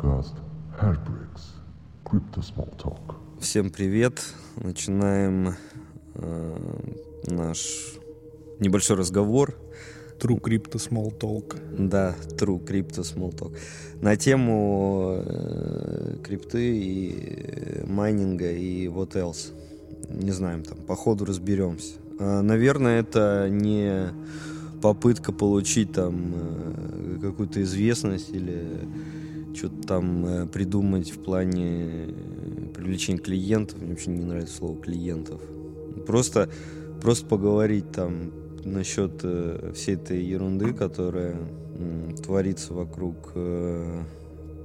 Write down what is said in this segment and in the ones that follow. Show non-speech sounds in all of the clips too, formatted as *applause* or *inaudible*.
Подкаст Hairbricks. Crypto Small Talk. Всем привет. Начинаем э, наш небольшой разговор. True Crypto Small Talk. Да, True Crypto Small Talk. На тему э, крипты и э, майнинга и what else. Не знаем, там по ходу разберемся. А, наверное, это не попытка получить там э, какую-то известность или что-то там э, придумать в плане привлечения клиентов. Мне вообще не нравится слово клиентов. Просто, просто поговорить там насчет э, всей этой ерунды, которая творится вокруг э,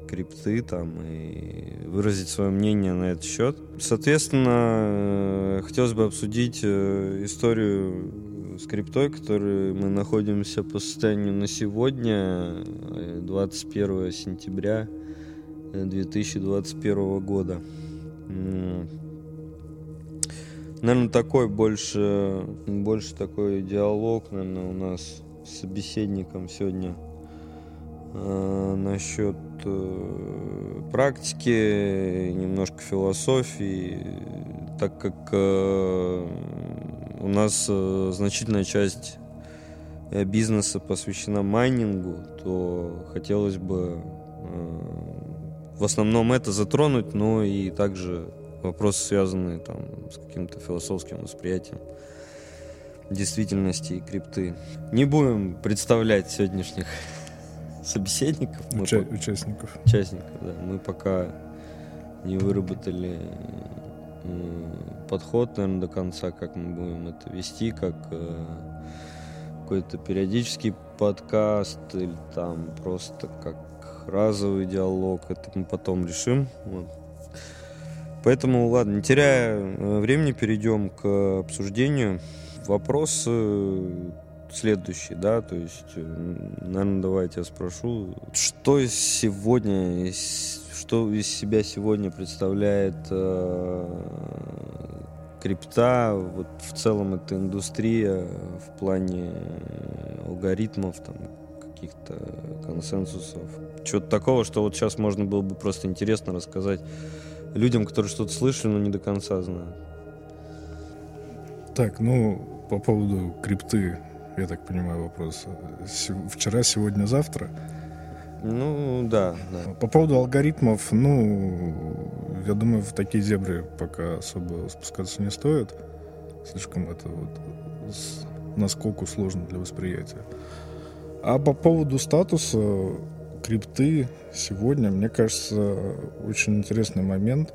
крипты там и выразить свое мнение на этот счет. Соответственно, э, хотелось бы обсудить э, историю с криптой, которой мы находимся по состоянию на сегодня, э, 21 сентября э, 2021 года. М, Наверное, такой больше, больше такой диалог, наверное, у нас с собеседником сегодня э, насчет э, практики, немножко философии, так как э, у нас э, значительная часть э, бизнеса посвящена майнингу, то хотелось бы э, в основном это затронуть, но и также вопросы, связанные там с каким-то философским восприятием действительности и крипты. Не будем представлять сегодняшних *laughs* собеседников. Уча- по- участников. участников, да. Мы пока не выработали подход, наверное, до конца, как мы будем это вести, как э, какой-то периодический подкаст или там просто как разовый диалог. Это мы потом решим. Вот. Поэтому, ладно, не теряя э, времени, перейдем к обсуждению. Вопрос следующий, да, то есть, наверное, давайте я спрошу, что сегодня, что из себя сегодня представляет э, крипта, вот в целом эта индустрия в плане алгоритмов, там, каких-то консенсусов. Чего-то такого, что вот сейчас можно было бы просто интересно рассказать людям, которые что-то слышали, но не до конца знают. Так, ну, по поводу крипты, я так понимаю, вопрос. Вчера, сегодня, завтра. Ну, да, да. По поводу алгоритмов, ну, я думаю, в такие дебри пока особо спускаться не стоит. Слишком это вот с- наскоку сложно для восприятия. А по поводу статуса крипты сегодня, мне кажется, очень интересный момент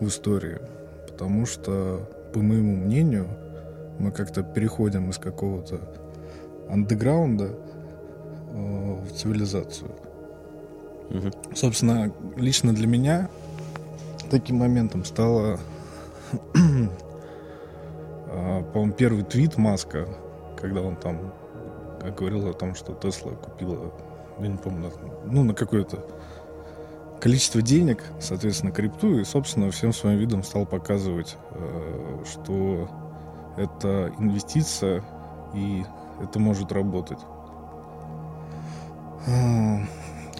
в истории, потому что, по моему мнению, мы как-то переходим из какого-то андеграунда э, в цивилизацию. Мгм. Собственно, лично для меня таким моментом стало, *clears throat* а, по-моему, первый твит Маска, когда он там говорил о том, что Тесла купила, я не помню, ну, на какое-то количество денег, соответственно, крипту, и, собственно, всем своим видом стал показывать, э, что это инвестиция, и это может работать.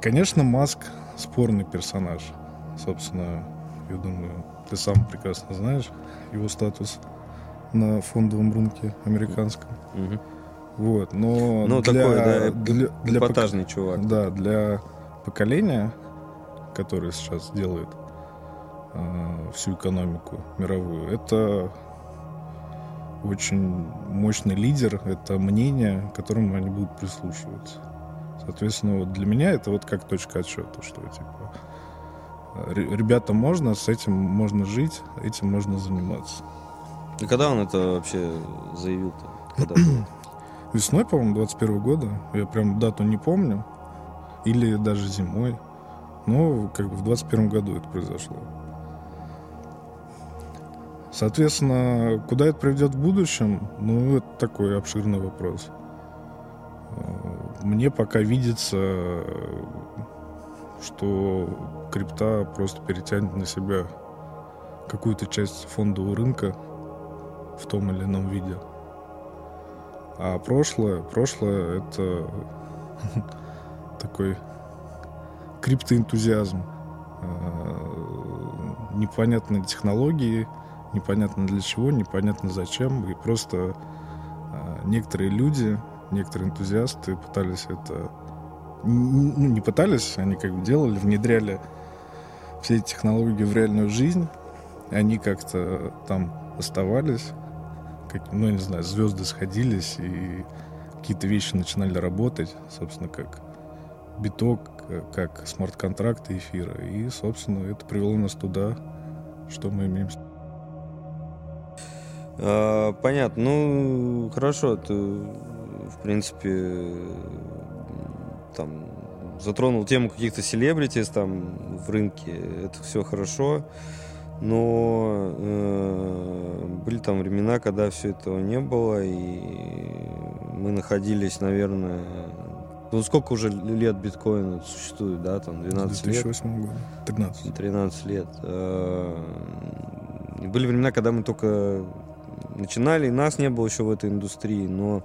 Конечно, Маск спорный персонаж. Собственно, я думаю, ты сам прекрасно знаешь его статус на фондовом рынке американском. Мгм. Вот, но Ну, для, такой, да, для, для пок- эпатажный чувак. да, для поколения, которое сейчас делает э, всю экономику мировую, это очень мощный лидер, это мнение, к которому они будут прислушиваться. Соответственно, вот для меня это вот как точка отсчета, что типа ре- ребятам можно, с этим можно жить, этим можно заниматься. И когда он это вообще заявил-то? *clears throat* Когда? Весной, по-моему, 21 года, я прям дату не помню, или даже зимой, но как бы в 21 году это произошло. Соответственно, куда это приведет в будущем, ну, это такой обширный вопрос. Мне пока видится, что крипта просто перетянет на себя какую-то часть фондового рынка в том или ином виде. А прошлое, прошлое это *laughs* такой криптоэнтузиазм, непонятные технологии, непонятно для чего, непонятно зачем, и просто некоторые люди, некоторые энтузиасты пытались это ну, не пытались, они как бы делали, внедряли все эти технологии в реальную жизнь, они как-то там оставались, как, ну, я не знаю, звезды сходились, и какие-то вещи начинали работать, собственно, как биток, как смарт-контракты эфира. И, собственно, это привело нас туда, что мы имеем. А, понятно. Ну, хорошо. Ты, в принципе, там затронул тему каких-то селебритис там в рынке. Это все хорошо но э, были там времена, когда все этого не было, и мы находились, наверное, ну сколько уже лет биткоина существует, да, там 12 лет? 2008 года, 13. 13 лет. Э, были времена, когда мы только начинали, и нас не было еще в этой индустрии, но э,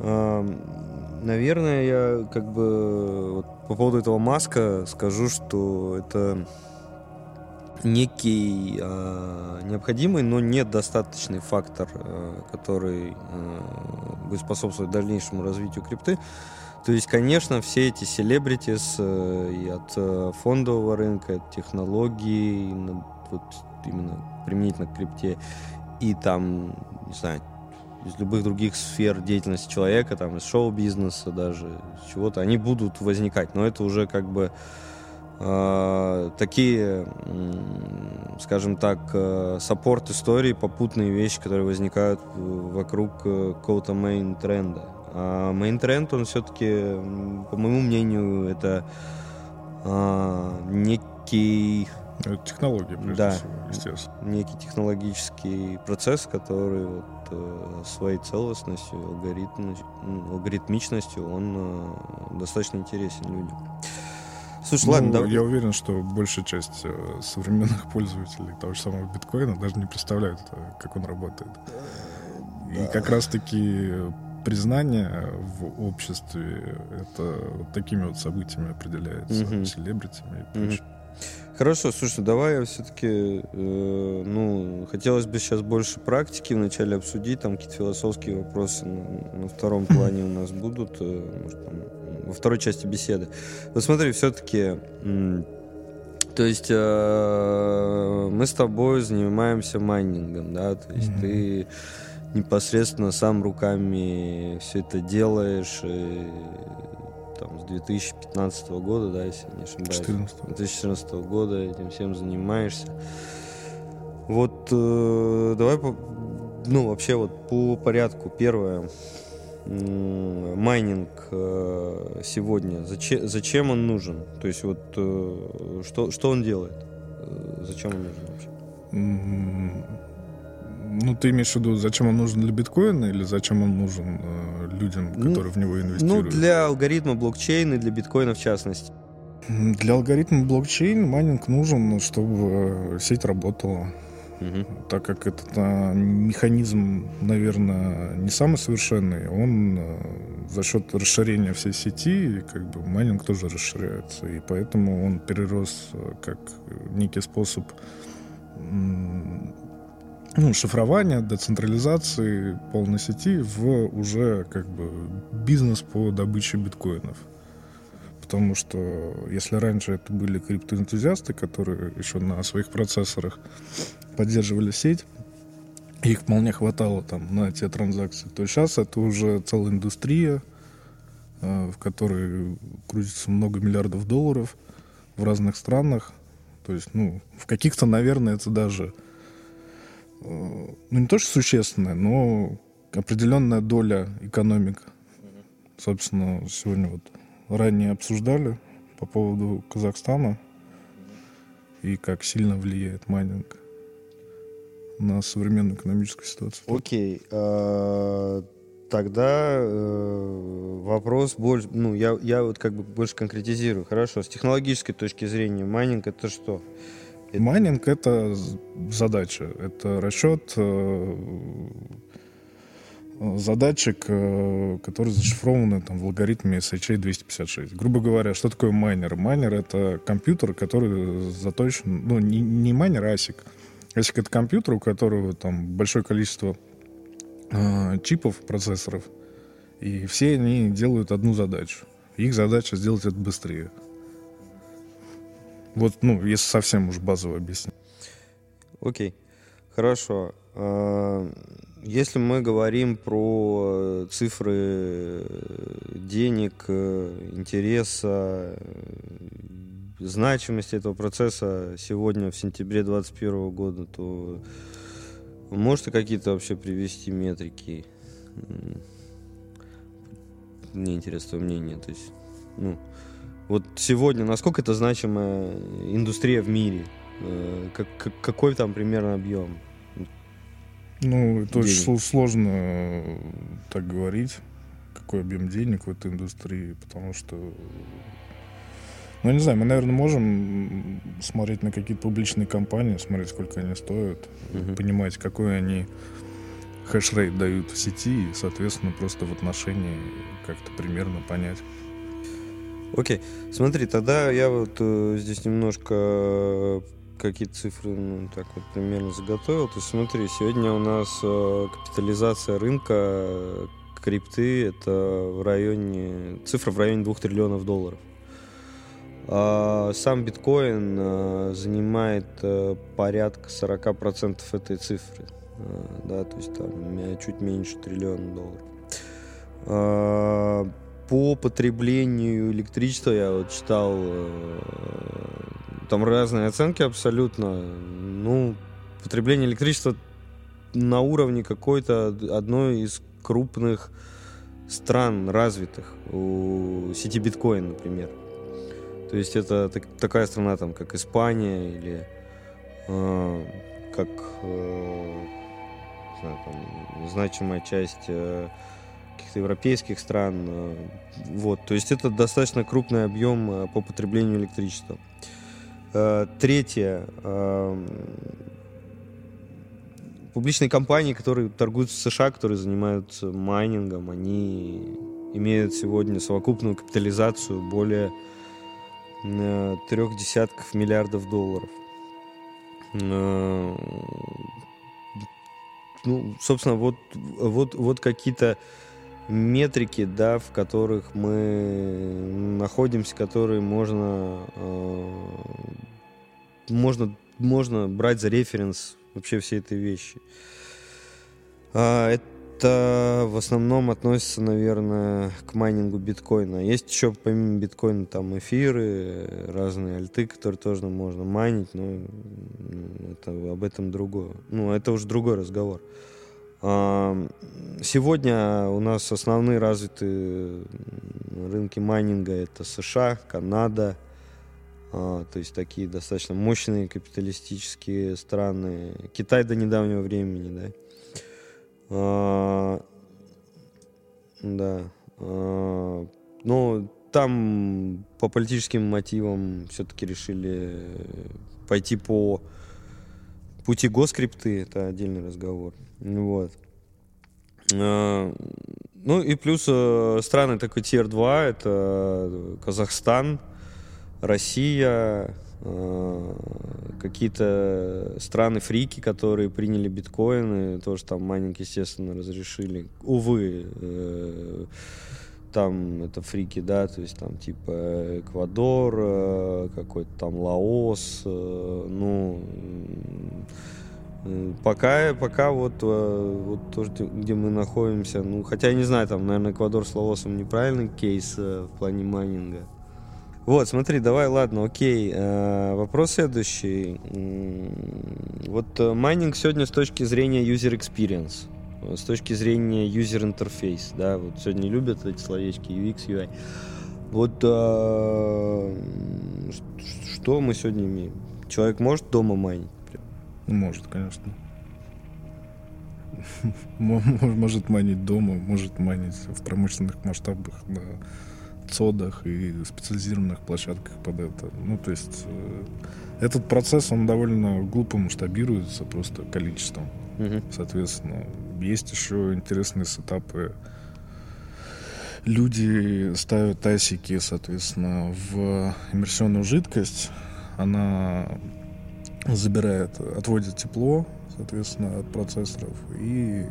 наверное, я как бы вот по поводу этого маска скажу, что это некий э, необходимый, но недостаточный фактор, э, который э, будет способствовать дальнейшему развитию крипты. То есть, конечно, все эти селебритис э, и от э, фондового рынка, от технологий, вот именно применительно к крипте, и там, не знаю, из любых других сфер деятельности человека, там, из шоу-бизнеса даже, чего-то, они будут возникать, но это уже как бы э, такие, скажем так, э, саппорт истории, попутные вещи, которые возникают вокруг э, какого-то мейн-тренда. А мейн-тренд, он все-таки, по моему мнению, это э, некий... Это технология, прежде да, всего, естественно. Некий технологический процесс, который вот, э, своей целостностью, алгоритм, алгоритмичностью, он э, достаточно интересен людям. Слушай, ну, ладно, давай. Я уверен, что большая часть э, современных *laughs* пользователей того же самого биткоина даже не представляют, э, как он работает. Да. И как раз-таки признание в обществе это вот такими вот событиями определяется, угу. селебритями и прочее. Угу. Хорошо, слушай, давай я все-таки, э, ну, хотелось бы сейчас больше практики вначале обсудить, там какие-то философские вопросы на, на втором плане у нас будут, э, может, там, во второй части беседы. Вот смотри, все-таки, то есть э, мы с тобой занимаемся майнингом, да, то есть mm-hmm. ты непосредственно сам руками все это делаешь, и, там, с 2015 года, да, если не ошибаюсь. 14. 2014 года этим всем занимаешься. Вот э, давай, по, ну, вообще вот по порядку. Первое, майнинг э, сегодня, зачем, зачем он нужен? То есть вот э, что, что он делает? Э, зачем он нужен вообще? Ну, ты имеешь в виду, зачем он нужен для биткоина или зачем он нужен э, людям, ну, которые ну, в него инвестируют? Ну, для алгоритма блокчейна и для биткоина в частности. Для алгоритма блокчейн майнинг нужен, чтобы сеть работала. Угу. Так как этот а, механизм, наверное, не самый совершенный, он а, за счет расширения всей сети, как бы майнинг тоже расширяется. И поэтому он перерос а, как некий способ ну, шифрования, децентрализации полной сети в уже как бы бизнес по добыче биткоинов. Потому что если раньше это были криптоэнтузиасты, которые еще на своих процессорах поддерживали сеть, их вполне хватало там на те транзакции, то сейчас это уже целая индустрия, э, в которой крутится много миллиардов долларов в разных странах. То есть, ну, в каких-то, наверное, это даже ну не то, что существенная, но определенная доля экономик. Собственно, сегодня вот ранее обсуждали по поводу Казахстана и как сильно влияет майнинг на современную экономическую ситуацию. Окей. Okay. А, тогда э, вопрос больше, ну, я, я вот как бы больше конкретизирую. Хорошо, с технологической точки зрения майнинг это что? Майнинг — это задача, это расчет э, задачек, э, который зашифрован там, в алгоритме SHA-256. Грубо говоря, что такое майнер? Майнер — это компьютер, который заточен... Ну, не, не майнер, а ASIC. ASIC — это компьютер, у которого там большое количество э, чипов, процессоров, и все они делают одну задачу. Их задача сделать это быстрее. Вот, ну, если совсем уж базово объяснить. Окей, хорошо. А, если мы говорим про цифры денег, интереса, значимости этого процесса сегодня, в сентябре 2021 года, то можете какие-то вообще привести метрики? Мне интересно мнение. То есть, ну, вот сегодня, насколько это значимая индустрия в мире? Э, как, какой там примерно объем? Ну, это денег? очень сложно э, так говорить, какой объем денег в этой индустрии, потому что, ну, не знаю, мы, наверное, можем смотреть на какие-то публичные компании, смотреть, сколько они стоят, угу. понимать, какой они хешрейт дают в сети, и, соответственно, просто в отношении как-то примерно понять. Окей, смотри, тогда я вот э, здесь немножко э, какие-то цифры, ну, так вот примерно заготовил. То есть смотри, сегодня у нас э, капитализация рынка э, крипты это в районе, цифра в районе 2 триллионов долларов. А сам биткоин э, занимает э, порядка 40% этой цифры. Да, то есть там чуть меньше триллиона долларов. По потреблению электричества я вот читал э, там разные оценки абсолютно. Ну, потребление электричества на уровне какой-то одной из крупных стран развитых у сети биткоин, например. То есть это так, такая страна, там, как Испания или э, как э, знаю, там, значимая часть э, каких-то европейских стран. Э, вот, то есть это достаточно крупный объем э, по потреблению электричества. Э, третье. Публичные компании, которые торгуют в США, которые занимаются майнингом, они имеют сегодня совокупную капитализацию более трех десятков миллиардов долларов. Ну, собственно, вот, вот, вот какие-то метрики, да, в которых мы находимся, которые можно, э, можно, можно брать за референс вообще все этой вещи. А, это в основном относится, наверное, к майнингу биткоина. Есть еще помимо биткоина там эфиры, разные альты, которые тоже можно майнить, но это, об этом другое. Ну, это уже другой разговор. Сегодня у нас основные развитые рынки майнинга это США, Канада, а, то есть такие достаточно мощные капиталистические страны. Китай до недавнего времени, да. А, да. А, но там по политическим мотивам все-таки решили пойти по пути госкрипты, это отдельный разговор. Вот. А, ну и плюс э, страны такой тир 2 это Казахстан, Россия, э, какие-то страны фрики, которые приняли биткоины, тоже там майнинг, естественно, разрешили. Увы, э, там это фрики, да, то есть там типа Эквадор, какой-то там Лаос, ну Пока, пока вот, э, вот то, где мы находимся, ну, хотя я не знаю, там, наверное, Эквадор с Лаосом неправильный кейс э, в плане майнинга. Вот, смотри, давай, ладно, окей. Э, вопрос следующий. Вот майнинг сегодня с точки зрения user experience, с точки зрения user interface, да, вот сегодня любят эти словечки UX, UI. Вот что мы сегодня имеем? Человек может дома майнить? Может, конечно. Может манить дома, может манить в промышленных масштабах на цодах и специализированных площадках под это. Ну, то есть э, этот процесс, он довольно глупо масштабируется просто количеством. Мгм. Соответственно, есть еще интересные сетапы. Люди ставят асики, соответственно, в иммерсионную жидкость. Она забирает, отводит тепло, соответственно, от процессоров и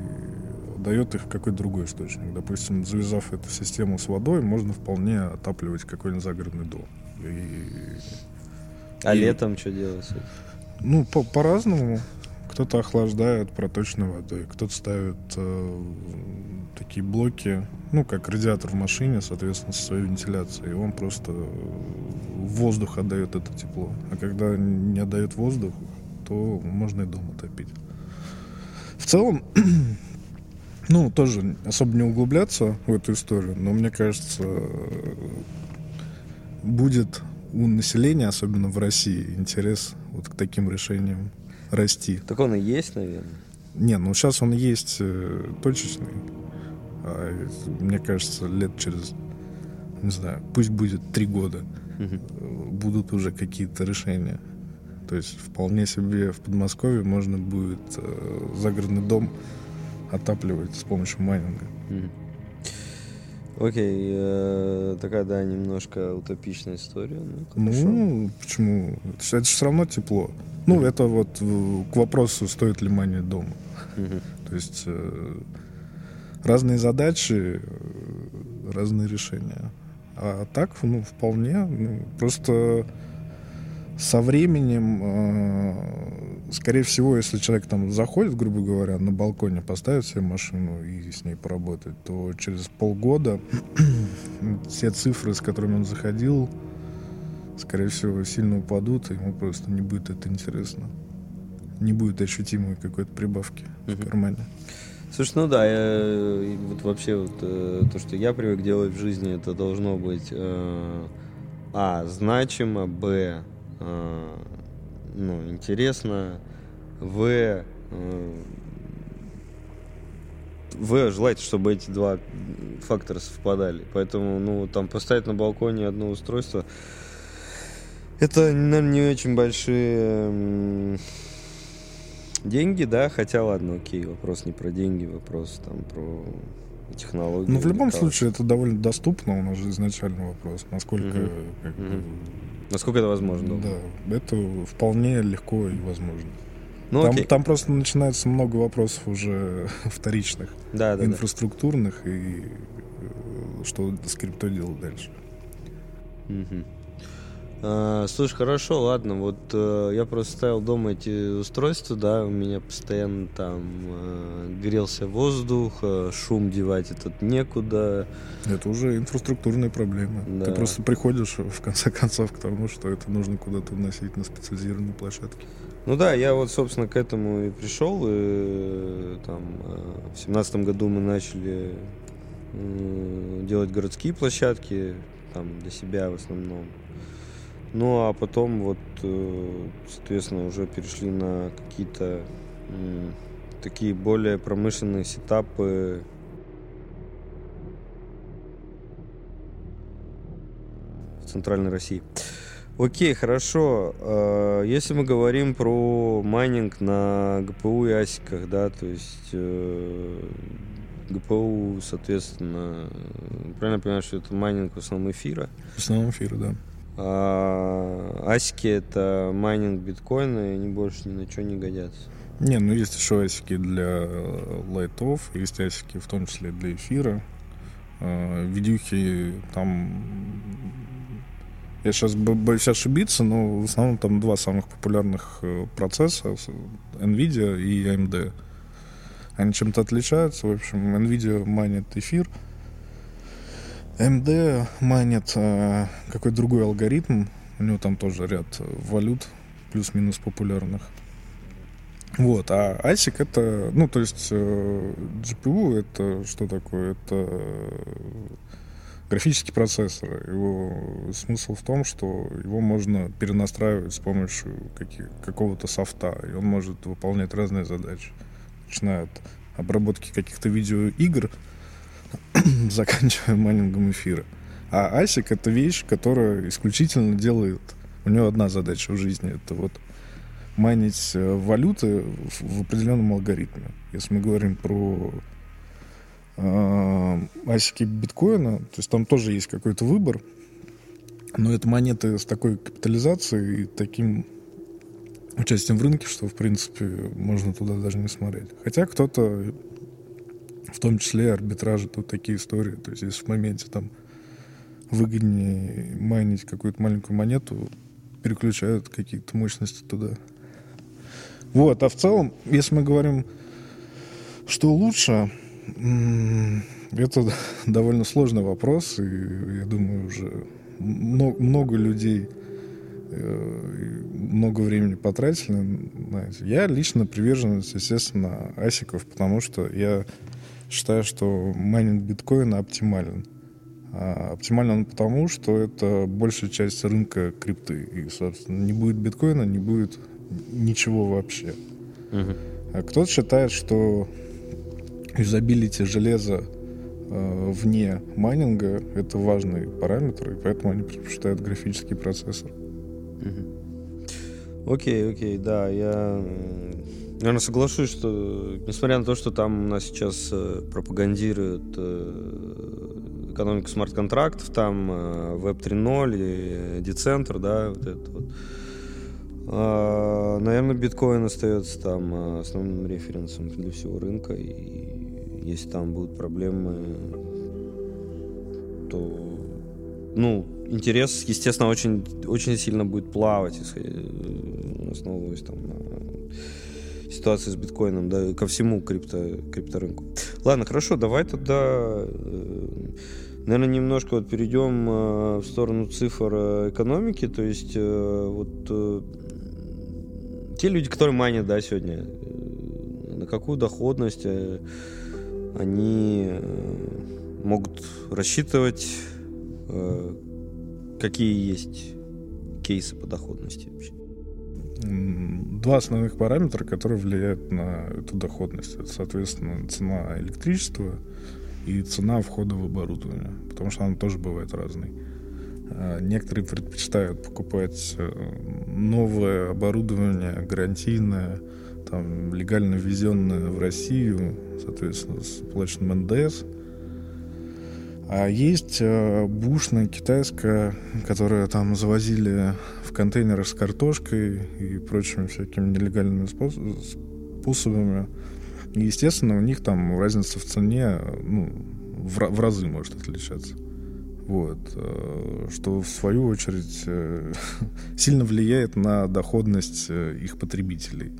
дает их в какой-то другой источник. Допустим, завязав эту систему с водой, можно вполне отапливать какой-нибудь загородный дом. И, А И- летом что делать? ну, по- по-разному. Кто-то охлаждает проточной водой, кто-то ставит э, такие блоки, ну, как радиатор в машине, соответственно, со своей вентиляцией. И он просто в воздух отдает это тепло. А когда не отдает воздух, то можно и дома топить. В целом, *clears throat* ну, тоже особо не углубляться в эту историю, но мне кажется, э, будет у населения, особенно в России, интерес вот к таким решениям расти. Так он и есть, наверное. Не, ну сейчас он есть э, точечный. А, мне кажется, лет через, не знаю, пусть будет три года, э, будут уже какие-то решения. То есть вполне себе в Подмосковье можно будет э, загородный дом отапливать с помощью майнинга. Мгм. Окей, э, такая, да, немножко утопичная история. Ну, хорошо. Ну, почему? Это, же все равно тепло. Ну, это вот э, к вопросу, стоит ли майнить дома. То есть э, разные задачи, разные решения. А так, ну, вполне. ну, просто со временем, э, скорее всего, если человек там заходит, грубо говоря, на балконе, поставит себе машину и с ней поработать, то через полгода *clears throat* все цифры, с которыми он заходил, скорее всего, сильно упадут, и ему просто не будет это интересно. Не будет ощутимой какой-то прибавки Мгм. в кармане. Слушай, ну да, я, вот вообще вот, э, то, что я привык делать в жизни, это должно быть э, а значимо, б э, ну интересно, в э, в желательно, чтобы эти два фактора совпадали. Поэтому, ну, там поставить на балконе одно устройство, это, наверное, не очень большие деньги, да, хотя ладно, окей, вопрос не про деньги, вопрос там про технологии. Ну, в любом случае, это довольно доступно. У нас же изначальный вопрос, насколько... Мгм. как Мгм. Насколько это возможно? Да, это вполне легко и возможно. Ну, там, окей. там просто начинается много вопросов уже *laughs* вторичных, да, да, да. инфраструктурных, и э, что с криптой делать дальше. Мгм. А, слушай, хорошо, ладно, вот э, я просто ставил дома эти устройства, да, у меня постоянно там э, грелся воздух, э, шум девать этот некуда. Это уже инфраструктурные проблемы. Да. Ты просто приходишь, в конце концов, к тому, что это нужно куда-то вносить на специализированные площадки. Ну да, я вот, собственно, к этому и пришел. И, там, в семнадцатом году мы начали делать городские площадки, там, для себя в основном. Ну, а потом вот, э, соответственно, уже перешли на какие-то такие более промышленные сетапы. в Центральной России. Окей, хорошо. Э, Если мы говорим про майнинг на ГПУ и асиках, да, то есть э, GPU, соответственно, правильно понимаю, что это майнинг в основном эфира, В основном эфиры, да. А асики это майнинг биткоина, и они больше ни на что не годятся. Не, ну есть еще асики для э, лайтов, есть асики в том числе для эфира. Э, Видюхи там... Я сейчас боюсь ошибиться, но в основном там два самых популярных э, процесса NVIDIA и AMD. Они чем-то отличаются. В общем, NVIDIA майнит эфир, AMD майнит э, какой-то другой алгоритм. У него там тоже ряд э, валют плюс-минус популярных. Вот, а ASIC это, ну, то есть э, GPU это что такое? Это э, графический процессор. Его смысл в том, что его можно перенастраивать с помощью каких, какого-то софта, и он может выполнять разные задачи. Начиная от обработки каких-то видеоигр, *clears throat* заканчивая майнингом эфира. А ASIC это вещь, которая исключительно делает... У него одна задача в жизни. Это вот майнить э, валюты в, в определенном алгоритме. Если мы говорим про э, асики биткоина, то есть там тоже есть какой-то выбор, но это монеты с такой капитализацией и таким участием в рынке, что, в принципе, можно туда даже не смотреть. Хотя кто-то, в том числе арбитражи, тут такие истории. То есть если в моменте там выгоднее майнить какую-то маленькую монету, переключают какие-то мощности туда. Вот, а в целом, если мы говорим, что лучше, это *laughs* довольно сложный вопрос, и я думаю, уже много людей э, много времени потратили. Знаете. Я лично приверженец, естественно, асиков, потому что я считаю, что майнинг биткоина оптимален. А оптимален он потому, что это большая часть рынка крипты. И, собственно, не будет биткоина, не будет ничего вообще. Угу. А кто-то считает, что юзабилити железа э, вне майнинга — это важный параметр, и поэтому они предпочитают графический процессор. Окей, окей, да, я, наверное, соглашусь, что несмотря на то, что там у нас сейчас э, пропагандируют э, экономику смарт-контрактов, там Web 3.0 и децентр, да, вот это вот, а, наверное, биткоин остается там основным референсом для всего рынка. И если там будут проблемы, то ну, интерес, естественно, очень, очень сильно будет плавать, э, основываясь там на ситуации с биткоином, да, ко всему крипто, крипторынку. Ладно, хорошо, давай тогда, э, наверное, немножко вот перейдем э, в сторону цифр экономики, то есть вот те люди, которые майнят, да, сегодня, э, на какую доходность э, они э, могут рассчитывать, какие есть кейсы по доходности вообще? Два основных параметра, которые влияют на эту доходность. Это, соответственно, цена электричества и цена входа в оборудование, потому что она тоже бывает разной. А, некоторые предпочитают покупать э, новое оборудование, гарантийное, там, легально ввезенное в Россию, соответственно, с оплаченным НДС. А есть э, бушная китайская, которую там завозили в контейнерах с картошкой и прочими всякими нелегальными способами. И, естественно, у них там разница в цене ну, в, в разы может отличаться. Вот, э, что в свою очередь э, *laughs* сильно влияет на доходность их потребителей.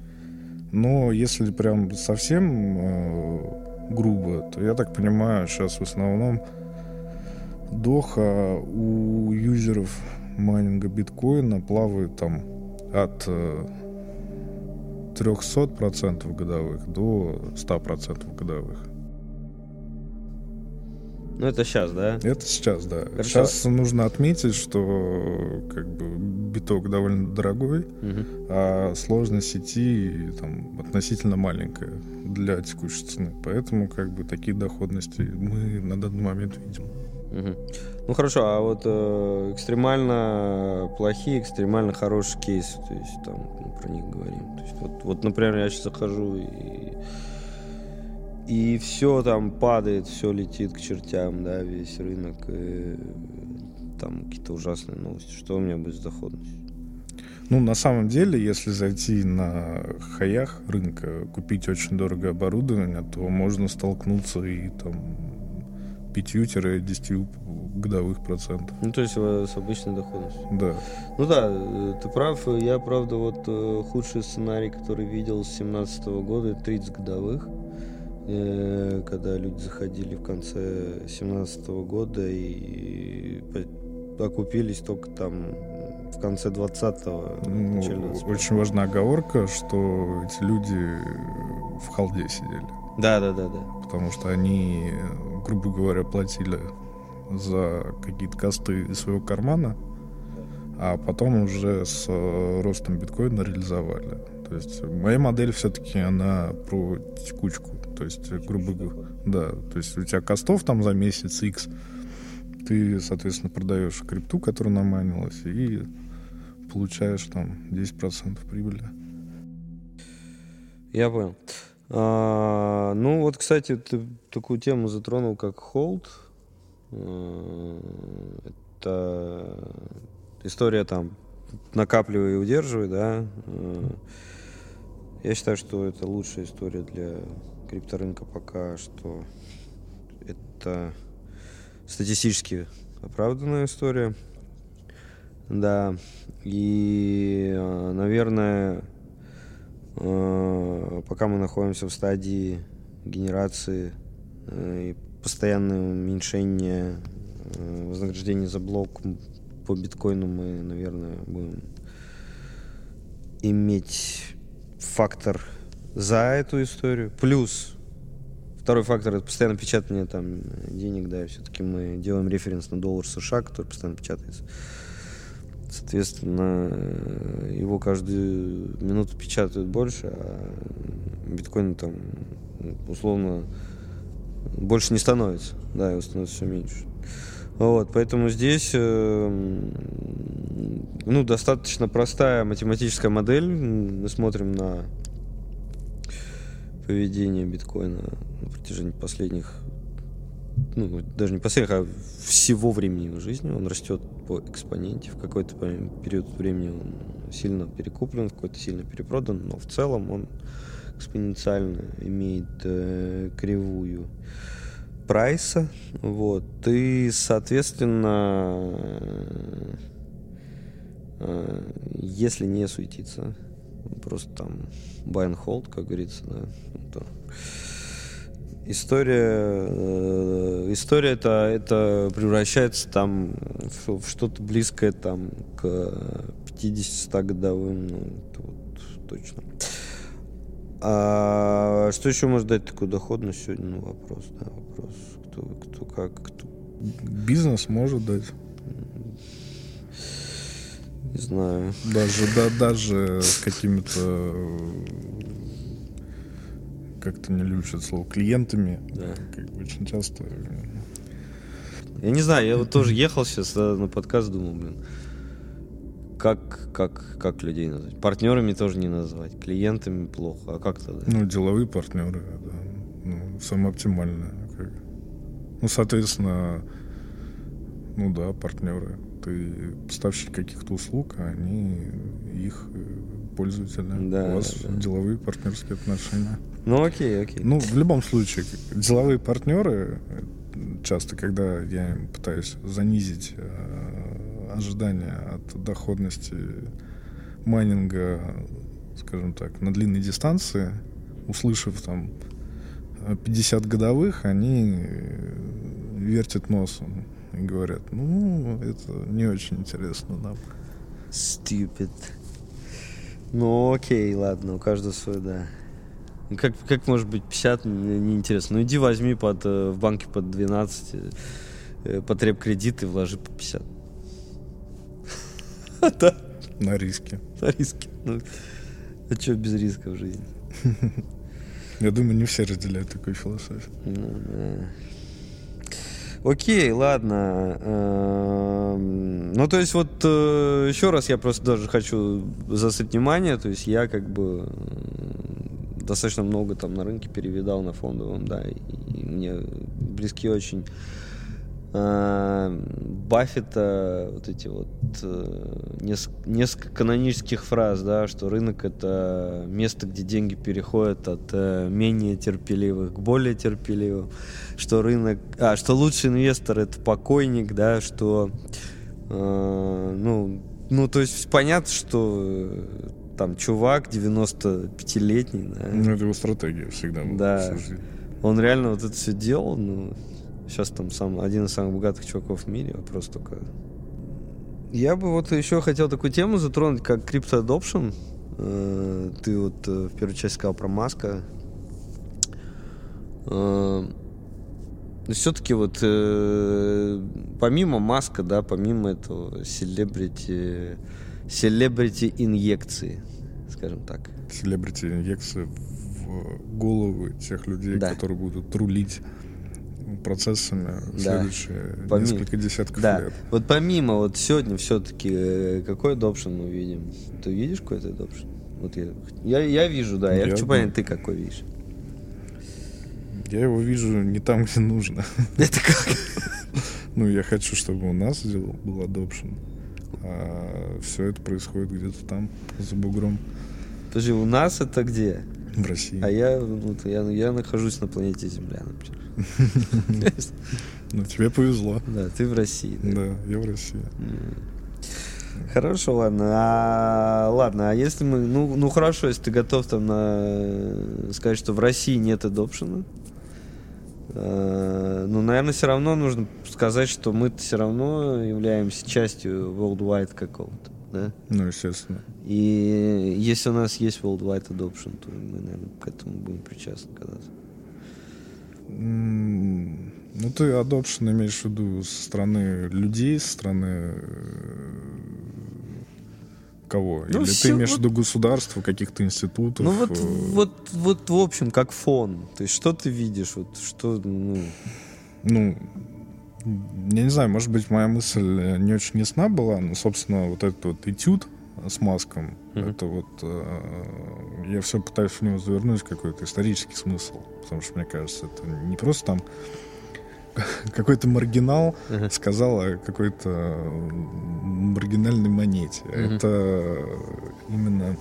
Но если прям совсем грубо, то я так понимаю, сейчас в основном доха у юзеров майнинга биткоина плавает там от 300% годовых до 100% годовых. Ну, это сейчас, да? Это сейчас, да. Хорошо. Сейчас нужно отметить, что как бы биток довольно дорогой, угу. а сложность сети там, относительно маленькая для текущей цены. Поэтому как бы такие доходности мы на данный момент видим. Угу. Ну хорошо, а вот э, экстремально плохие, экстремально хорошие кейсы, то есть там мы про них говорим. То есть вот, вот, например, я сейчас захожу и и все там падает, все летит к чертям, да, весь рынок, и там какие-то ужасные новости. Что у меня будет с доходностью? Ну, на самом деле, если зайти на хаях рынка, купить очень дорогое оборудование, то можно столкнуться и там 5-10 годовых процентов. Ну, то есть с обычной доходностью. Да. Ну да, ты прав. Я, правда, вот э, худший сценарий, который видел с 17 года, 30 годовых. Э, когда люди заходили в конце 2017 года и окупились только там в конце 20-го. Ну, очень важна оговорка, что эти люди в халде сидели. Да, да, да, да. Потому что они, грубо говоря, платили за какие-то косты из своего кармана, а потом уже с ростом биткоина реализовали. То есть моя модель все-таки она про текучку. То есть, грубо говоря, да, то есть у тебя костов там за месяц X, ты, соответственно, продаешь крипту, которая наманилась, и получаешь там 10% прибыли. Я понял. А, ну вот, кстати, ты такую тему затронул, как холд. Э, это история там накапливай и удерживай, да. Э, я считаю, что это лучшая история для крипторынка пока что. Это статистически оправданная история. Да. И, э, наверное, пока мы находимся в стадии генерации и постоянного уменьшения вознаграждения за блок по биткоину мы, наверное, будем иметь фактор за эту историю. Плюс второй фактор это постоянно печатание там денег, да, все-таки мы делаем референс на доллар США, который постоянно печатается. Соответственно, его каждую минуту печатают больше, а биткоин там условно больше не становится. Да, его становится все меньше. Вот, поэтому здесь э, ну, достаточно простая математическая модель. Мы смотрим на поведение биткоина на протяжении последних, ну, даже не последних, а всего времени его жизни. Он растет по экспоненте. В какой-то период времени он сильно перекуплен, в какой-то сильно перепродан, но в целом он экспоненциально имеет э, кривую прайса, вот, и, соответственно, э, если не суетиться, просто там buy and hold, как говорится, да, то история, э, история это, это превращается там в, в что-то близкое там к 50-100 годовым, ну, это вот точно. А что еще может дать такую доходность сегодня? Ну, вопрос, да, вопрос. Кто, кто как, кто... Бизнес может дать. Не знаю. Даже, да, даже с какими-то как-то не любят слово клиентами. Да. Как бы очень часто. Я не знаю, я вот тоже ехал сейчас на подкаст, думал, блин, как, как, как людей назвать? Партнерами тоже не назвать, клиентами плохо, а как тогда? Ну, деловые партнеры, да. Ну, самое оптимальное. Как. Ну, соответственно, ну да, партнеры. Ты поставщик каких-то услуг, а они их э, пользователи. Да, У вас да, деловые партнерские отношения. Ну окей, окей. Ну, в любом случае, деловые партнеры, часто, когда я им пытаюсь занизить э, ожидания от доходности майнинга, скажем так, на длинной дистанции, услышав там 50 годовых, они вертят носом и говорят, ну, это не очень интересно нам. Stupid. Ну окей, ладно, у каждого свой, да. Ну, Как, как может быть 50, мне неинтересно. Ну иди возьми под, э, в банке под 12, э, потреб кредит и вложи по 50. *laughs* Да, На риске. на риски. Ну, а что без риска в жизни? *laughs* Я думаю, не все разделяют такую философию. Ну, да. Окей, ладно. Эм, Ну, то есть, вот э, еще раз я просто даже хочу заострить внимание. То есть, я как бы достаточно много там на рынке перевидал на фондовом, да, и, мне близки очень Баффета вот эти вот э, нес- несколько канонических фраз, да, что рынок это место, где деньги переходят от э, менее терпеливых к более терпеливым, что рынок, а что лучший инвестор это покойник, да, что э, ну, ну то есть понятно, что э, там чувак 95-летний, да, Ну, это его стратегия всегда. Да. он реально вот это все делал, ну, сейчас там сам один из самых богатых чуваков в мире, вопрос только... Я бы вот еще хотел такую тему затронуть, как Adoption. Э, Ты вот э, в первой части сказал про Маска. Все-таки вот э, помимо Маска, да, помимо этого селебрити, селебрити инъекции, скажем так. Селебрити инъекции в головы тех людей, Да. которые будут рулить процессами Да. следующие Поми- несколько десятков Да. лет. Вот помимо вот сегодня все-таки какой adoption мы видим? Ты видишь какой-то adoption? Вот я, я, я вижу, да. Я, Я хочу понять, ты какой видишь. Я его вижу не там, где нужно. *laughs* Это как? Ну, я хочу, чтобы у нас был adoption. А все это происходит где-то там, за бугром, Подожди, у нас это где? в России. А я, вот, я, я нахожусь на планете Земля, например. Ну, тебе повезло. Да, ты в России. да. Я в России. Хорошо, ладно. А, ладно, а если мы, ну, ну хорошо, если ты готов там на сказать, что в России нет адопшена, э, ну, наверное, все равно нужно сказать, что мы все равно являемся частью worldwide какого-то, да? Ну, естественно. И если у нас есть worldwide adoption, то мы, наверное, к этому будем причастны когда-то. Ну, ты adoption имеешь в виду со стороны людей, со стороны э, кого? Ну, Или всё ты имеешь вот- в виду государства, каких-то институтов? Ну вот, э, вот, вот, в общем, как фон. То есть, что ты видишь? Вот что, ну, Ну, я не знаю, может быть, моя мысль э, не очень ясна была, но, собственно, вот этот вот этюд с маском, Мгм. это вот э, я все пытаюсь в него завернуть какой-то исторический смысл, потому что, мне кажется, это не просто там *laughs* какой-то маргинал Ага. сказал о какой-то маргинальной монете. Мгм. Это именно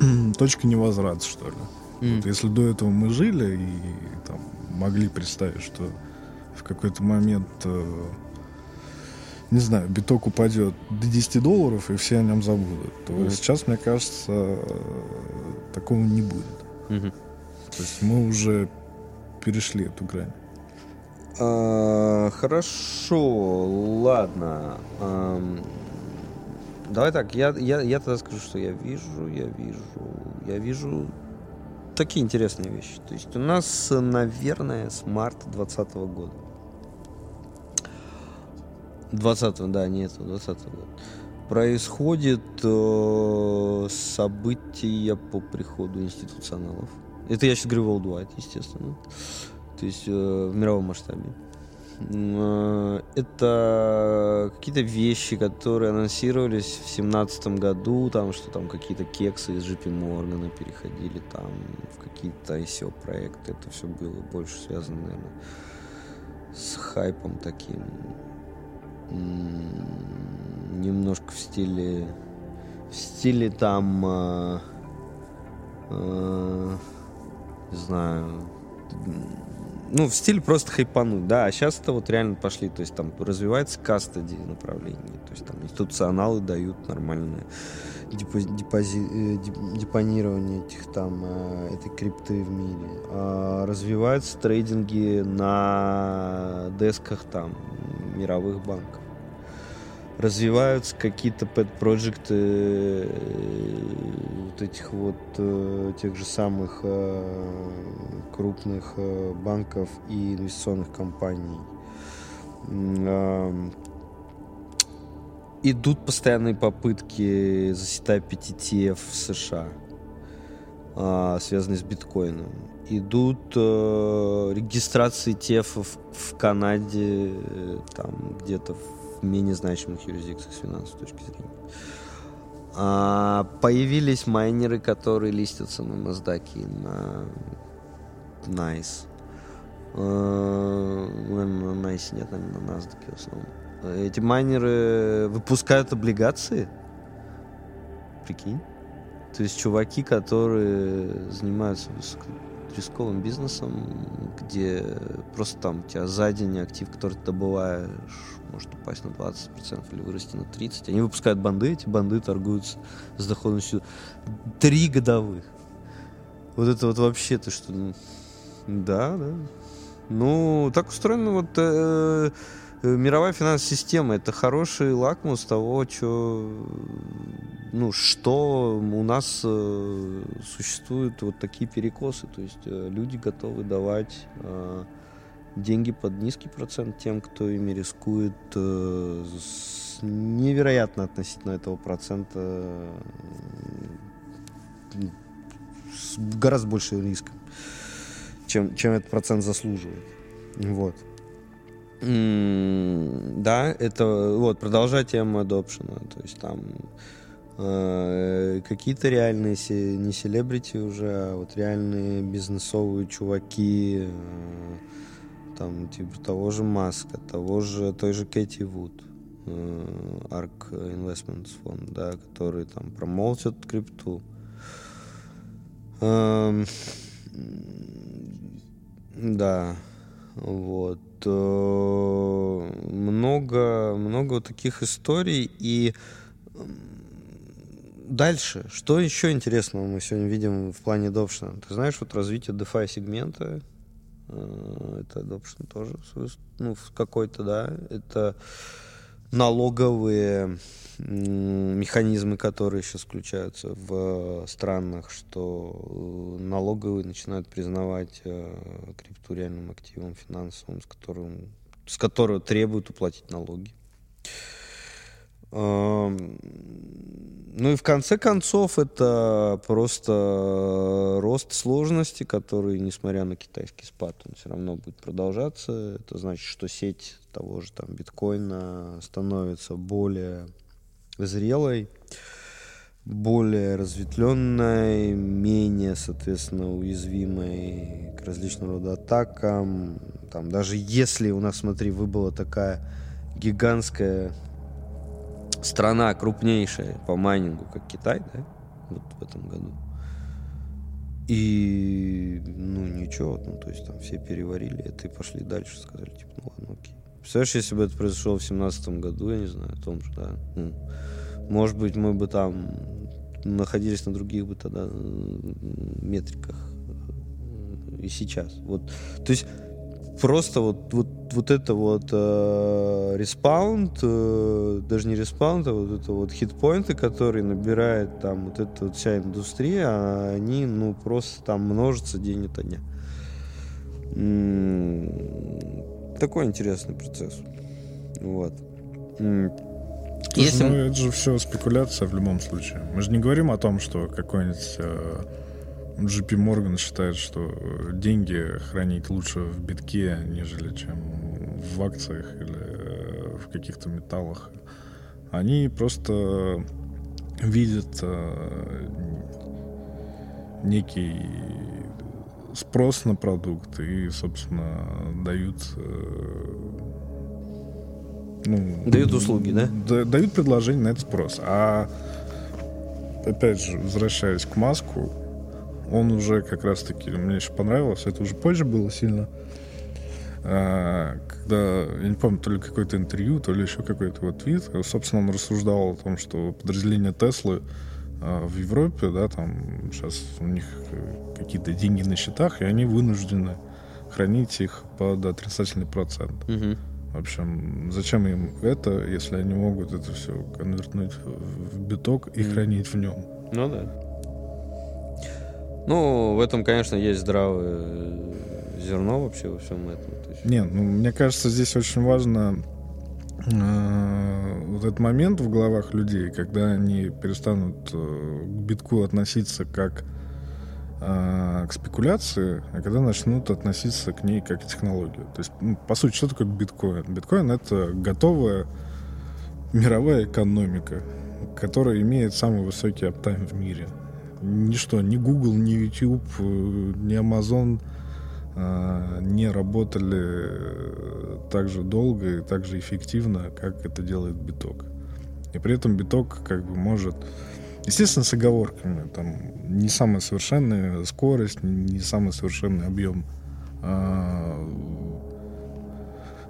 *clears throat* точка невозврата, что ли. М. Вот если до этого мы жили и там могли представить, что в какой-то момент, э, не знаю, биток упадет до 10 долларов, и все о нем забудут, то Мгм. сейчас, мне кажется, э, такого не будет. Мгм. То есть мы уже перешли эту грань. А, хорошо, ладно. Ам, давай так, я, я, я тогда скажу, что я вижу, я вижу, я вижу такие интересные вещи. То есть у нас, э, наверное, с марта 2020 года. 20 да, нет, 20 год. Происходит э, события по приходу институционалов. Это я сейчас говорю worldwide, естественно. То есть э, в мировом масштабе. Э, Это какие-то вещи, которые анонсировались в семнадцатом году, там что там какие-то кексы из JP Моргана переходили там в какие-то ICO проекты. Это все было больше связано, наверное, с хайпом таким. Немножко в стиле в стиле там э, э, не знаю ну, в стиле просто хайпануть, да, а сейчас это вот реально пошли, то есть там развивается кастади направление, то есть там институционалы дают нормальное депози- депози- э, деп- депонирование этих там, э, этой крипты в мире. А развиваются трейдинги на десках там мировых банков. Развиваются какие-то пэт-проекты э, вот этих вот э, тех же самых э, крупных банков и инвестиционных компаний. Ам, Идут постоянные попытки засетапить ETF в США, а, связанные с биткоином. Идут регистрации ETF в Канаде, там где-то в менее значимых юрисдикциях с финансовой точки зрения. А, появились майнеры, которые листятся на NASDAQ и на NICE. Наверное, на NICE нет, наверное, на NASDAQ в основном. Эти майнеры выпускают облигации. Прикинь. То есть чуваки, которые занимаются высокорисковым бизнесом, где просто там у тебя за день актив, который ты добываешь, может упасть на 20% или вырасти на 30%. Они выпускают банды, эти банды торгуются с доходностью 3 годовых. Вот это вот вообще то, что... Да, да. Ну, так устроена вот э, э, мировая финансовая система. Это хороший лакмус того, что, ну, что у нас э, существуют вот такие перекосы. То есть э, люди готовы давать э, деньги под низкий процент тем, кто ими рискует э, с невероятно относительно этого процента э, с гораздо больше риском, чем, чем этот процент заслуживает. Вот. М, Да, это вот, продолжать тему adoption. То есть там какие-то реальные не селебрити уже, а вот реальные бизнесовые чуваки, э, там типа того же Маска, того же той же Кэти Вуд, Ark Investments фонд, да, который там промоутят крипту. Эм, да, вот много много таких историй и дальше, что еще интересного мы сегодня видим в плане adoption? Ты знаешь, вот развитие DeFi сегмента, э, это adoption тоже, ну, в какой-то, да, это налоговые механизмы, которые сейчас включаются в странах, что налоговые начинают признавать э, крипту реальным активом финансовым, с которым с которого требуют уплатить налоги. Ну и в конце концов это просто рост сложности, который, несмотря на китайский спад, он все равно будет продолжаться. Это значит, что сеть того же там биткоина становится более зрелой, более разветвленной, менее, соответственно, уязвимой к различного рода атакам. Там, даже если у нас, смотри, выбыла такая гигантская страна крупнейшая по майнингу, как Китай, да, вот в этом году. И, ну, ничего, ну, то есть там все переварили это и пошли дальше, сказали, типа, ну ладно, окей. Представляешь, если бы это произошло в семнадцатом году, я не знаю, о том же, да, ну, может быть, мы бы там находились на других бы тогда метриках и сейчас. Вот, то есть просто вот, вот, вот это вот э, respawn, э, даже не respawn, а вот это вот хитпоинты, которые набирает там вот эта вот вся индустрия, а они, ну, просто там множатся день ото дня. Такой интересный процесс. Вот. М- Если... Ну, это же все спекуляция в любом случае. Мы же не говорим о том, что какой-нибудь э, JP Morgan считает, что деньги хранить лучше в битке, нежели чем в акциях или э, в каких-то металлах. Они просто видят э, некий спрос на продукт и, собственно, дают э, ну, дают услуги, да? да? Дают предложение на этот спрос. А опять же, возвращаясь к Маску, он уже как раз-таки, мне еще понравилось, это уже позже было сильно, а, когда, я не помню, то ли какое-то интервью, то ли еще какой-то вот вид, собственно, он рассуждал о том, что подразделение Теслы а, в Европе, да, там сейчас у них э, какие-то деньги на счетах, и они вынуждены хранить их под отрицательный процент. Угу. В общем, зачем им это, если они могут это все конвертнуть в биток и хранить в нем? Ну да. Ну, в этом, конечно, есть здравое зерно вообще во всем этом. Не, ну, мне кажется, здесь очень важно э, вот этот момент в головах людей, когда они перестанут э, к битку относиться как э, к спекуляции, а когда начнут относиться к ней как к технологии. То есть, ну, по сути, что такое биткоин? Биткоин — это готовая мировая экономика, которая имеет самый высокий аптайм в мире ничто, ни Google, ни YouTube, э, ни Amazon э, не работали э, так же долго и так же эффективно, как это делает биток. И при этом биток как бы может, естественно, с оговорками, там не самая совершенная скорость, не самый совершенный объем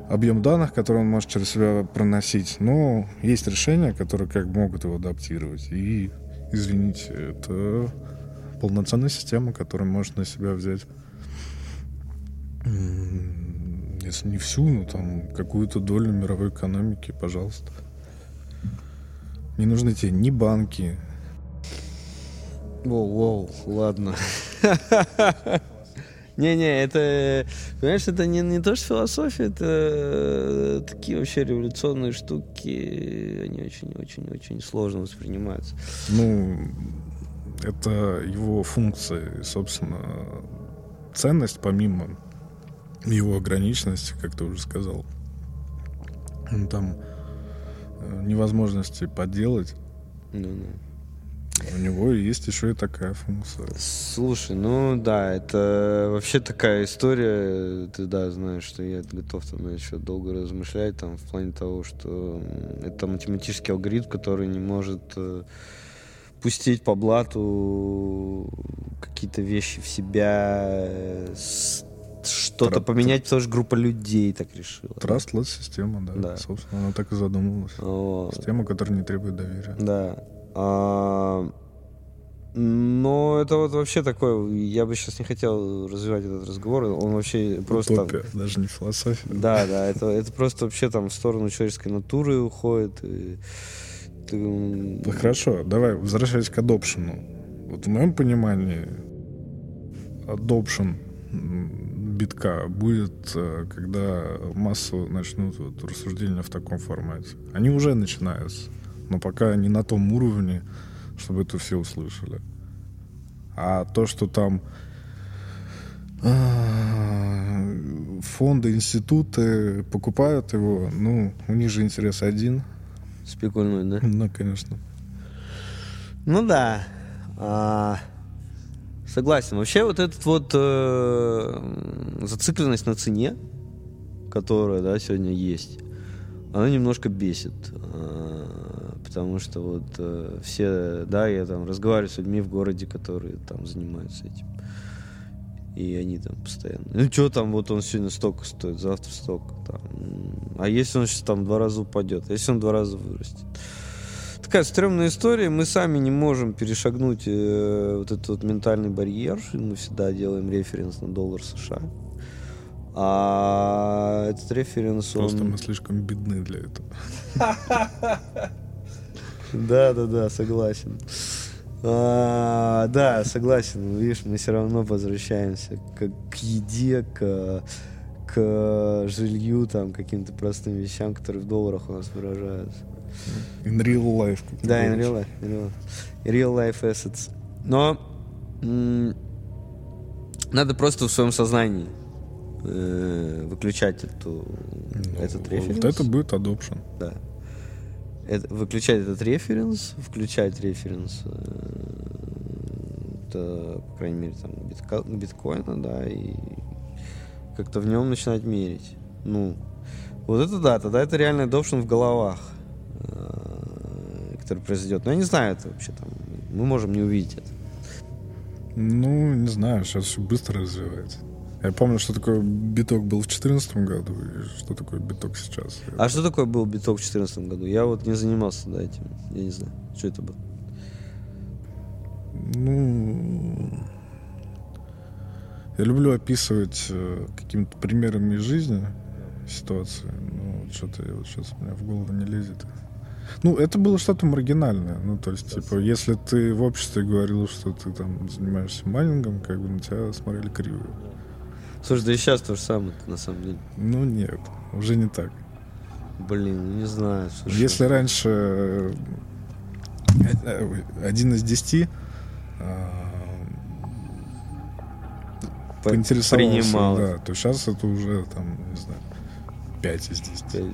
объем данных, который он может через себя проносить. Но есть решения, которые как могут его адаптировать. И извините, это полноценная система, которая может на себя взять, если не всю, но там какую-то долю мировой экономики, пожалуйста. Не нужны тебе ни банки. Воу-воу, ладно. *laughs* Не-не, это, понимаешь, это не, не то, что философия, это э, такие вообще революционные штуки, они очень-очень-очень сложно воспринимаются. Ну, это его функция, собственно, ценность, помимо его ограниченности, как ты уже сказал. Там э, невозможности поделать. Ну, ну. У него есть еще и такая функция. Слушай, ну да, это вообще такая история. Ты да, знаешь, что я готов там еще долго размышлять там в плане того, что это математический алгоритм, который не может э, пустить по блату какие-то вещи в себя, что-то Тра- поменять, потому что группа людей так решила. Trustless система, да. Да. Собственно, она так и задумывалась. Вот. Система, которая не требует доверия. Да. А, но это вот вообще такое, я бы сейчас не хотел развивать этот разговор, он вообще просто... там- Утопия, даже не философия. да, да, это, это просто вообще там в сторону человеческой натуры уходит. и ты, Ну, Хорошо, давай, возвращаясь к адопшену. Вот в моем понимании м, битка будет, э, когда массово начнут вот рассуждения в таком формате. Они уже начинаются, но пока не на том уровне, чтобы это все услышали. А то, что там а, фонды, институты покупают его, ну, у них же интерес один. спекульнуть, да? Ну, конечно. Ну да. А, согласен. Вообще вот этот вот э, зацикленность на цене, которая, да, сегодня есть, она немножко бесит. Потому что вот э, все, да, я там разговариваю с людьми в городе, которые там занимаются этим. И они там постоянно. Ну что там, вот он сегодня столько стоит, завтра столько. Там. А если он сейчас там два раза упадет, а если он два раза вырастет? Такая стрёмная история. Мы сами не можем перешагнуть э, вот этот вот ментальный барьер. Мы всегда делаем референс на доллар США. А этот референс, Просто он... мы слишком бедны для этого. *laughs* Да, да, да, согласен. А, да, согласен. Видишь, мы все равно возвращаемся к, к еде, к, к жилью, там, каким-то простым вещам, которые в долларах у нас выражаются. In real life. Да, in real life. in real life. Real life assets. Но м, надо просто в своем сознании э, выключать эту, Ну, этот референс. Вот это будет adoption. Да. Это, выключать этот референс, включать референс, э, это, по крайней мере, там, битка- биткоина, да, и как-то в нем начинать мерить. Ну, вот это да, тогда это реальный adoption в головах, э, который произойдет. Но я не знаю это вообще там. Мы можем не увидеть это. Ну, не знаю, сейчас все быстро развивается. Я помню, что такое биток был в 2014 году, и что такое биток сейчас. А что такое был биток в 2014 году? Я вот не занимался да, этим. Я не знаю, что это было. Ну, я люблю описывать э, какими-то примерами из жизни ситуации. Ну, что-то вот сейчас у меня в голову не лезет. Ну, это было что-то маргинальное. Ну, то есть, типа, если ты в обществе говорил, что ты там занимаешься майнингом, как бы на тебя смотрели криво. Слушай, да и сейчас то же самое, на самом деле. Ну, нет, уже не так. Блин, ну не знаю. слушай. Если раньше э, э, один из десяти э, По- поинтересовался, принимал. да, то сейчас это уже там, не знаю, 5 из 10.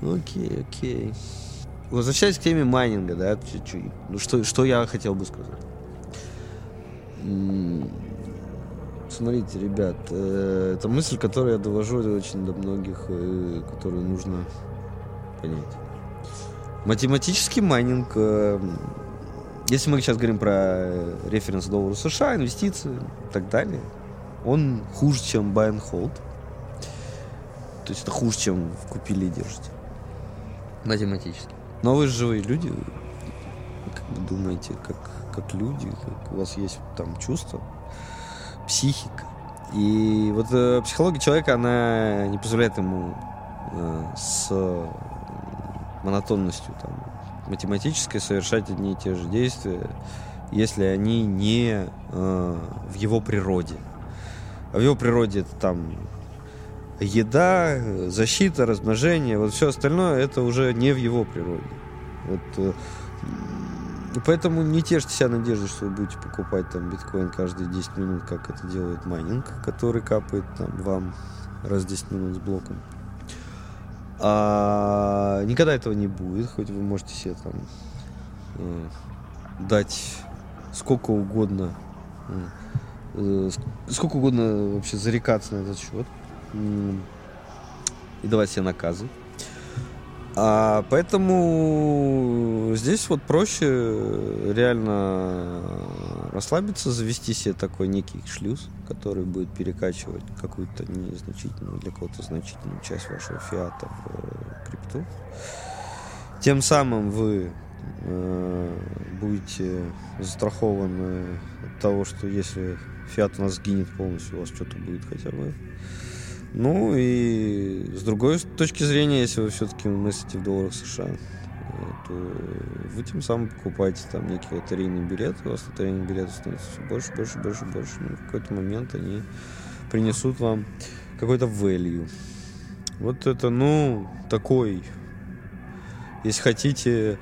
Ну, Окей, окей. Возвращаясь к теме майнинга, да, чуть-чуть. Ну, что, что я хотел бы сказать. Смотрите, ребят, э, это мысль, которую я довожу очень до многих, э, которую нужно понять. Математический майнинг, э, если мы сейчас говорим про референс доллара США, инвестиции и так далее, он хуже, чем buy and hold. То есть это хуже, чем купили и держите. Математически. Но вы же живые люди. Вы как бы думаете, как, как люди, как у вас есть там чувства, психика. И вот э, психология человека, она не позволяет ему э, с монотонностью там, математической совершать одни и те же действия, если они не э, в его природе. А в его природе это там еда, защита, размножение, вот все остальное это уже не в его природе. Вот, э, поэтому не тешьте себя надеждой, что вы будете покупать там биткоин каждые 10 минут, как это делает майнинг, который капает там вам раз в 10 минут с блоком. А, никогда этого не будет, хоть вы можете себе там э, дать сколько угодно, э, сколько угодно вообще зарекаться на этот счет и давать себе наказы. А поэтому здесь вот проще реально расслабиться, завести себе такой некий шлюз, который будет перекачивать какую-то незначительную, для кого-то значительную часть вашего фиата в э, крипту. Тем самым вы э, будете застрахованы от того, что если фиат у нас сгинет полностью, у вас что-то будет хотя бы ну и с другой точки зрения, если вы все-таки мыслите в долларах США, то вы тем самым покупаете там некий лотерейный билет, у вас лотерейный билет становится все больше, больше, больше, больше. Ну, в какой-то момент они принесут вам какой-то value. Вот это, ну, такой, если хотите,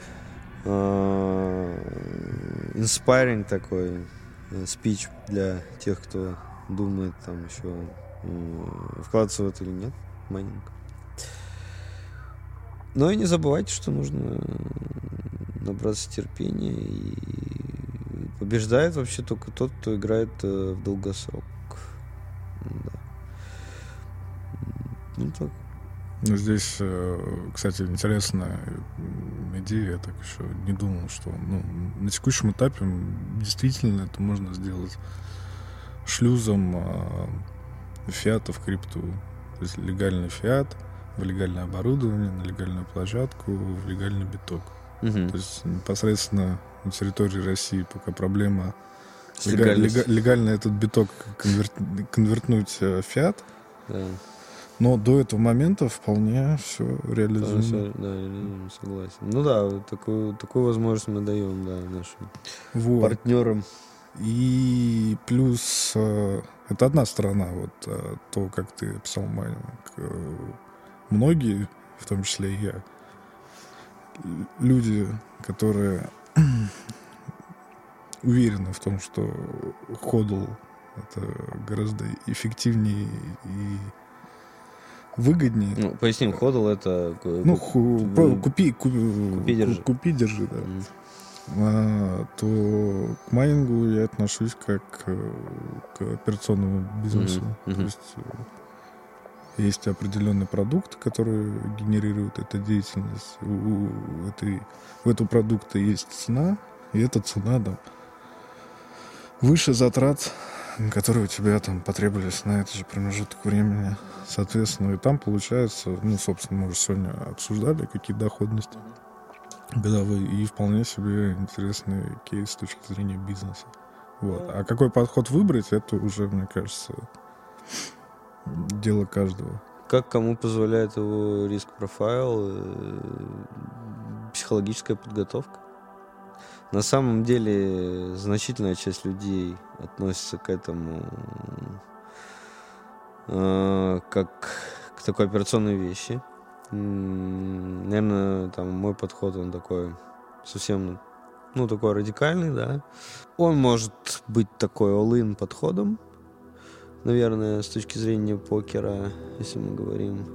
inspiring такой спич э, для тех, кто думает там еще вкладываться в это или нет, майнинг. Но и не забывайте, что нужно набраться терпения и побеждает вообще только тот, кто играет э, в долгосрок. Да. Ну так. Ну, здесь, э, кстати, интересная идея. Я так еще не думал, что ну, на текущем этапе действительно это можно сделать шлюзом а, фиата в крипту. То есть легальный фиат в легальное оборудование, на легальную площадку, в легальный биток. Угу. То есть непосредственно на территории России пока проблема легаль, легаль, легально этот биток конверт, конвертнуть в э, фиат. Да. Но до этого момента вполне все реализуемо. Да, реализуемо, согласен. Ну да, такую, такую возможность мы даем да, нашим вот. партнерам. И плюс э, это одна сторона, вот э, то, как ты описал майнинг. Э, многие, в том числе и я, люди, которые *clears throat* уверены в том, что ходл это гораздо эффективнее и выгоднее. Ну, поясним, ходл это... Ну, ху, купи, купи, купи, держи. Купи, держи, да. Mm. А, то к майнингу я отношусь как э, к операционному бизнесу. Mm-hmm. То есть э, есть определенный продукт, который генерирует эту деятельность. У, у этой, у этого продукта есть цена, и эта цена там выше затрат, которые у тебя там потребовались на этот же промежуток времени. Соответственно, и там получается, ну, собственно, мы уже сегодня обсуждали, какие доходности. Mm-hmm годовые и вполне себе интересный кейс с точки зрения бизнеса. Вот. А какой подход выбрать, это уже, мне кажется, дело каждого. Как кому позволяет его риск-профайл, э, психологическая подготовка? На самом деле, значительная часть людей относится к этому э, как к такой операционной вещи наверное, там мой подход, он такой совсем, ну, такой радикальный, да. Он может быть такой all-in подходом, наверное, с точки зрения покера, если мы говорим.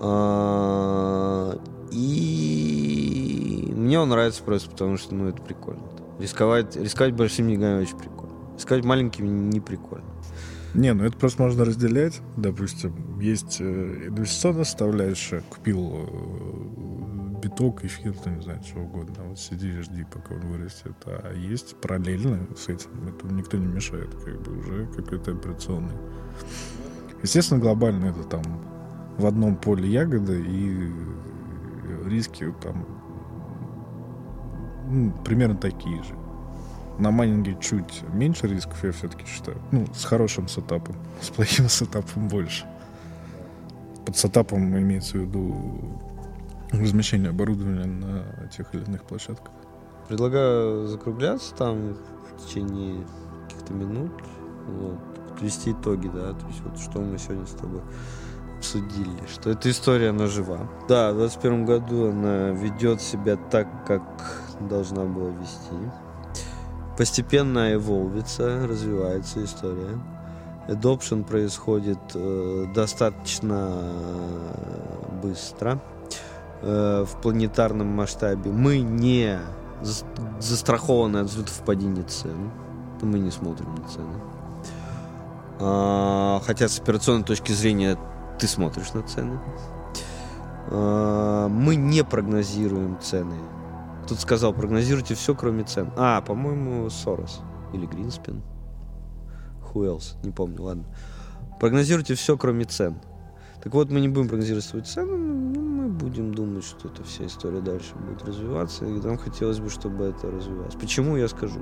А, и мне он нравится просто потому, что, ну, это прикольно. Рисковать, рисковать большими деньгами очень прикольно. Рисковать маленькими не прикольно. Не, ну это просто можно разделять. Допустим, есть э, инвестиционная составляющая. Купил э, биток, эфир, там, не знаю, что угодно. Вот сиди и жди, пока он вырастет. А есть параллельно с этим. Это никто не мешает. Как бы уже какой-то операционный. Естественно, глобально это там в одном поле ягоды и риски там ну, примерно такие же. На майнинге чуть меньше рисков, я все-таки считаю. Ну, с хорошим сетапом. С плохим *laughs* сетапом больше. Под сетапом имеется в виду размещение оборудования на тех или иных площадках. Предлагаю закругляться там в течение каких-то минут. Вот, подвести итоги, да, то есть вот что мы сегодня с тобой обсудили, что эта история, она жива. Да, в 2021 году она ведет себя так, как должна была вести постепенно эволвится, развивается история. Adoption происходит э, достаточно быстро э, в планетарном масштабе. Мы не за- застрахованы от взлетов и падений цен. Мы не смотрим на цены. А, хотя с операционной точки зрения ты смотришь на цены. А, мы не прогнозируем цены. Тут сказал, прогнозируйте все, кроме цен. А, по-моему, Сорос или Гринспен. Who else? Не помню, ладно. Прогнозируйте все, кроме цен. Так вот, мы не будем прогнозировать свои цены, но мы будем думать, что эта вся история дальше будет развиваться, и нам хотелось бы, чтобы это развивалось. Почему, я скажу.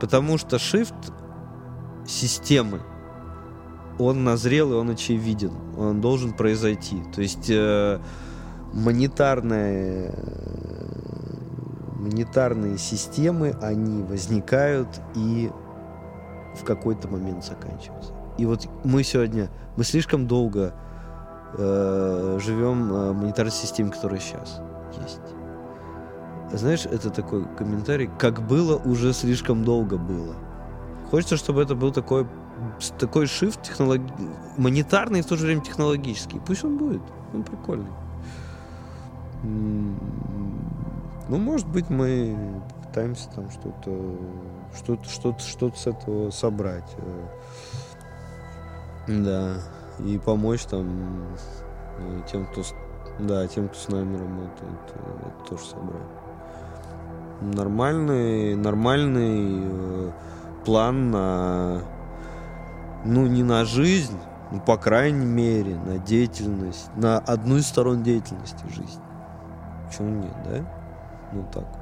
Потому что shift системы, он назрел, и он очевиден. Он должен произойти. То есть э, монетарная монетарные системы, они возникают и в какой-то момент заканчиваются. И вот мы сегодня, мы слишком долго э, живем э, в монетарной системе, которая сейчас есть. Знаешь, это такой комментарий, как было, уже слишком долго было. Хочется, чтобы это был такой, такой шифт технолог... монетарный и в то же время технологический. Пусть он будет, он прикольный. Ну, может быть, мы пытаемся там что-то что-то что-то что-то с этого собрать. Да. И помочь там тем, кто да, тем, кто с нами работает, это тоже собрать. Нормальный, нормальный э, план на ну не на жизнь, ну, по крайней мере, на деятельность, на одну из сторон деятельности жизни. Почему нет, да? Ну так.